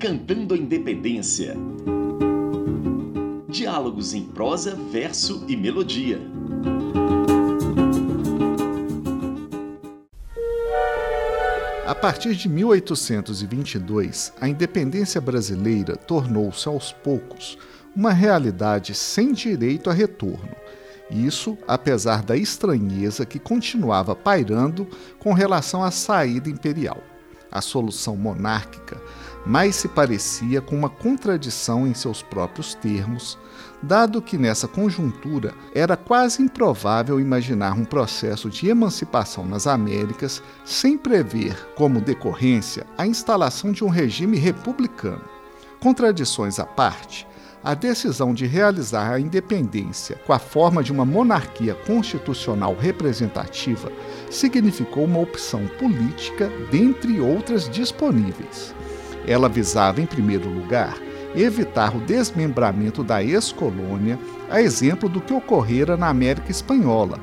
Cantando a Independência. Diálogos em prosa, verso e melodia. A partir de 1822, a independência brasileira tornou-se aos poucos uma realidade sem direito a retorno. Isso apesar da estranheza que continuava pairando com relação à saída imperial. A solução monárquica mais se parecia com uma contradição em seus próprios termos, dado que nessa conjuntura era quase improvável imaginar um processo de emancipação nas Américas sem prever como decorrência a instalação de um regime republicano. Contradições à parte, a decisão de realizar a independência com a forma de uma monarquia constitucional representativa significou uma opção política dentre outras disponíveis. Ela visava, em primeiro lugar, evitar o desmembramento da ex-colônia, a exemplo do que ocorrera na América Espanhola,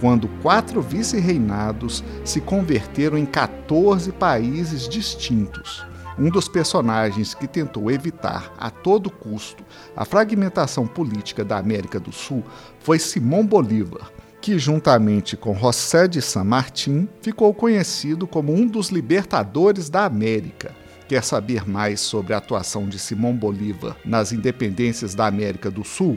quando quatro vice-reinados se converteram em 14 países distintos. Um dos personagens que tentou evitar a todo custo a fragmentação política da América do Sul foi Simão Bolívar, que, juntamente com José de San Martín, ficou conhecido como um dos libertadores da América. Quer saber mais sobre a atuação de Simão Bolívar nas independências da América do Sul?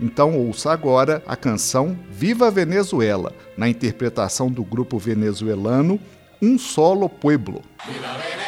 Então ouça agora a canção Viva Venezuela, na interpretação do grupo venezuelano Um Solo Pueblo. Viva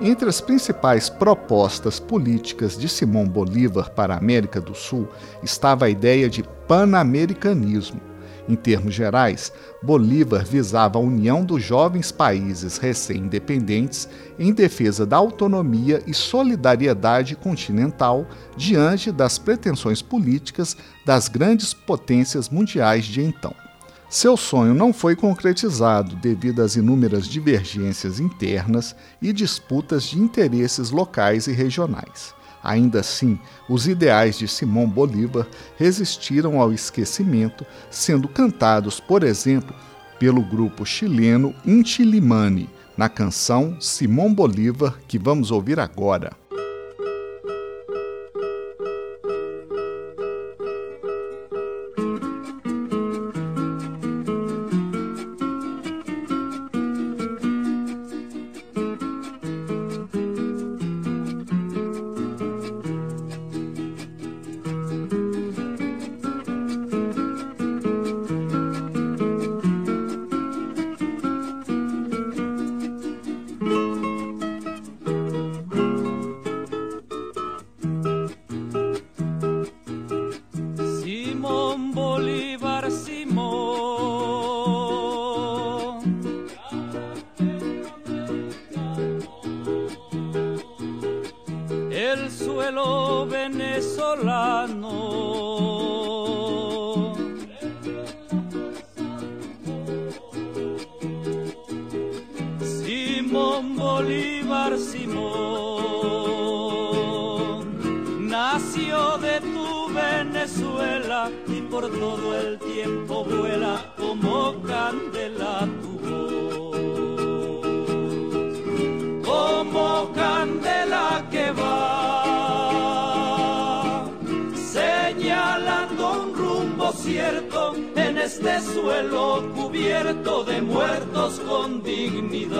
Entre as principais propostas políticas de Simão Bolívar para a América do Sul estava a ideia de panamericanismo. Em termos gerais, Bolívar visava a união dos jovens países recém-independentes em defesa da autonomia e solidariedade continental diante das pretensões políticas das grandes potências mundiais de então. Seu sonho não foi concretizado devido às inúmeras divergências internas e disputas de interesses locais e regionais. Ainda assim, os ideais de Simão Bolívar resistiram ao esquecimento, sendo cantados, por exemplo, pelo grupo chileno Inti Limani, na canção Simão Bolívar, que vamos ouvir agora. Bolívar Simón. El suelo venezolano. Simón Bolívar Simón. Todo el tiempo vuela como candela tu voz, como candela que va señalando un rumbo cierto este suelo cubierto de muertos con dignidad.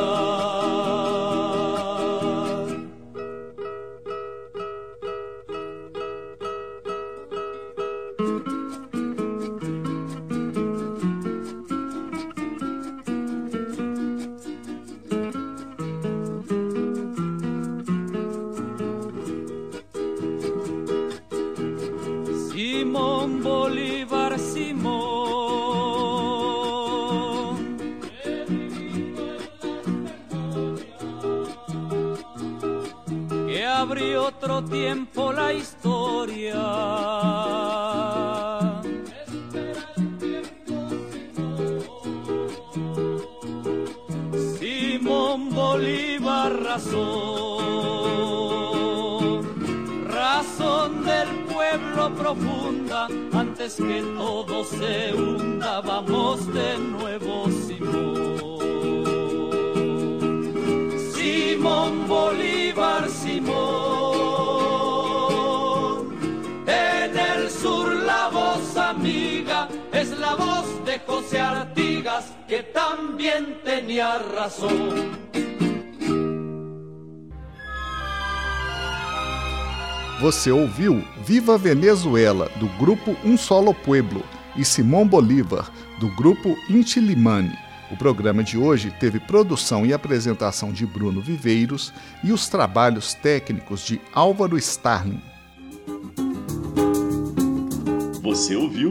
Simón Bolívar Simón abrió otro tiempo la historia. Simón Bolívar razón, razón del pueblo antes que todo se hunda, vamos de nuevo Simón. Simón Bolívar Simón. En el sur la voz amiga es la voz de José Artigas, que también tenía razón. Você ouviu Viva Venezuela, do grupo Um Solo Pueblo, e Simão Bolívar, do grupo Inti Limani. O programa de hoje teve produção e apresentação de Bruno Viveiros e os trabalhos técnicos de Álvaro Starling. Você ouviu